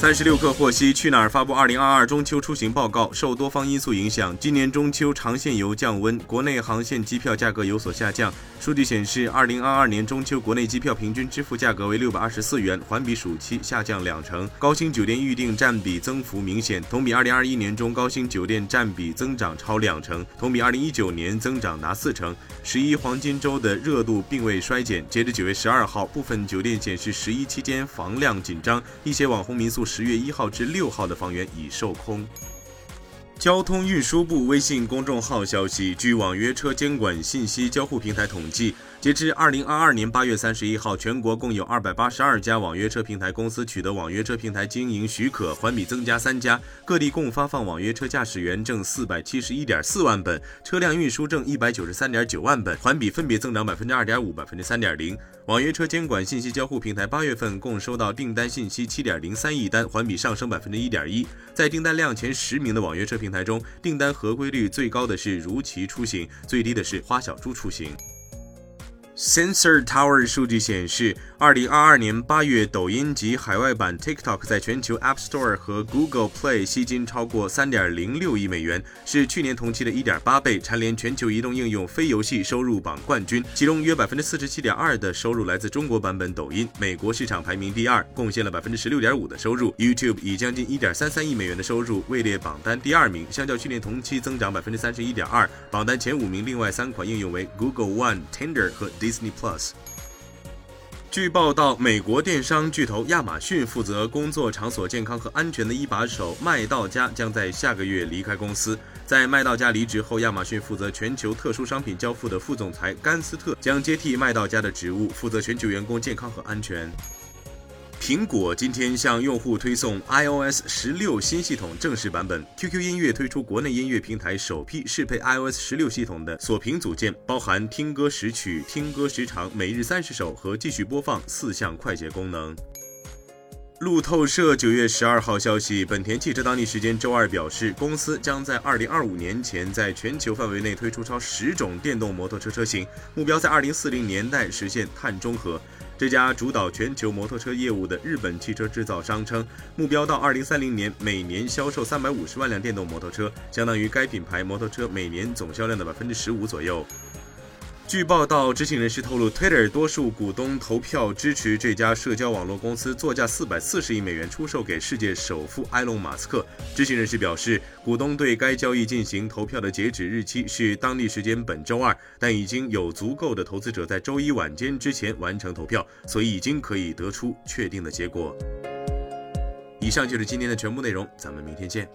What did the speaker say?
三十六氪获悉，去哪儿发布二零二二中秋出行报告，受多方因素影响，今年中秋长线游降温，国内航线机票价格有所下降。数据显示，二零二二年中秋国内机票平均支付价格为六百二十四元，环比暑期下降两成。高星酒店预订占比增幅明显，同比二零二一年中高星酒店占比增长超两成，同比二零一九年增长达四成。十一黄金周的热度并未衰减，截至九月十二号，部分酒店显示十一期间房量紧张，一些网红民宿。十月一号至六号的房源已售空。交通运输部微信公众号消息，据网约车监管信息交互平台统计。截至二零二二年八月三十一号，全国共有二百八十二家网约车平台公司取得网约车平台经营许可，环比增加三家。各地共发放网约车驾驶员证四百七十一点四万本，车辆运输证一百九十三点九万本，环比分别增长百分之二点五、百分之三点零。网约车监管信息交互平台八月份共收到订单信息七点零三亿单，环比上升百分之一点一。在订单量前十名的网约车平平台中，订单合规率最高的是如祺出行，最低的是花小猪出行。Sensor Tower 数据显示，二零二二年八月，抖音及海外版 TikTok 在全球 App Store 和 Google Play 吸金超过三点零六亿美元，是去年同期的一点八倍，蝉联全球移动应用非游戏收入榜冠军。其中约百分之四十七点二的收入来自中国版本抖音，美国市场排名第二，贡献了百分之十六点五的收入。YouTube 以将近一点三三亿美元的收入位列榜单第二名，相较去年同期增长百分之三十一点二。榜单前五名另外三款应用为 Google One、Tinder 和。Disney Plus。据报道，美国电商巨头亚马逊负责工作场所健康和安全的一把手麦道家将在下个月离开公司。在麦道家离职后，亚马逊负责全球特殊商品交付的副总裁甘斯特将接替麦道家的职务，负责全球员工健康和安全。苹果今天向用户推送 iOS 十六新系统正式版本。QQ 音乐推出国内音乐平台首批适配 iOS 十六系统的锁屏组件，包含听歌识曲、听歌时长、每日三十首和继续播放四项快捷功能。路透社九月十二号消息，本田汽车当地时间周二表示，公司将在二零二五年前在全球范围内推出超十种电动摩托车车型，目标在二零四零年代实现碳中和。这家主导全球摩托车业务的日本汽车制造商称，目标到二零三零年每年销售三百五十万辆电动摩托车，相当于该品牌摩托车每年总销量的百分之十五左右。据报道，知情人士透露，Twitter 多数股东投票支持这家社交网络公司作价四百四十亿美元出售给世界首富埃隆·马斯克。知情人士表示，股东对该交易进行投票的截止日期是当地时间本周二，但已经有足够的投资者在周一晚间之前完成投票，所以已经可以得出确定的结果。以上就是今天的全部内容，咱们明天见。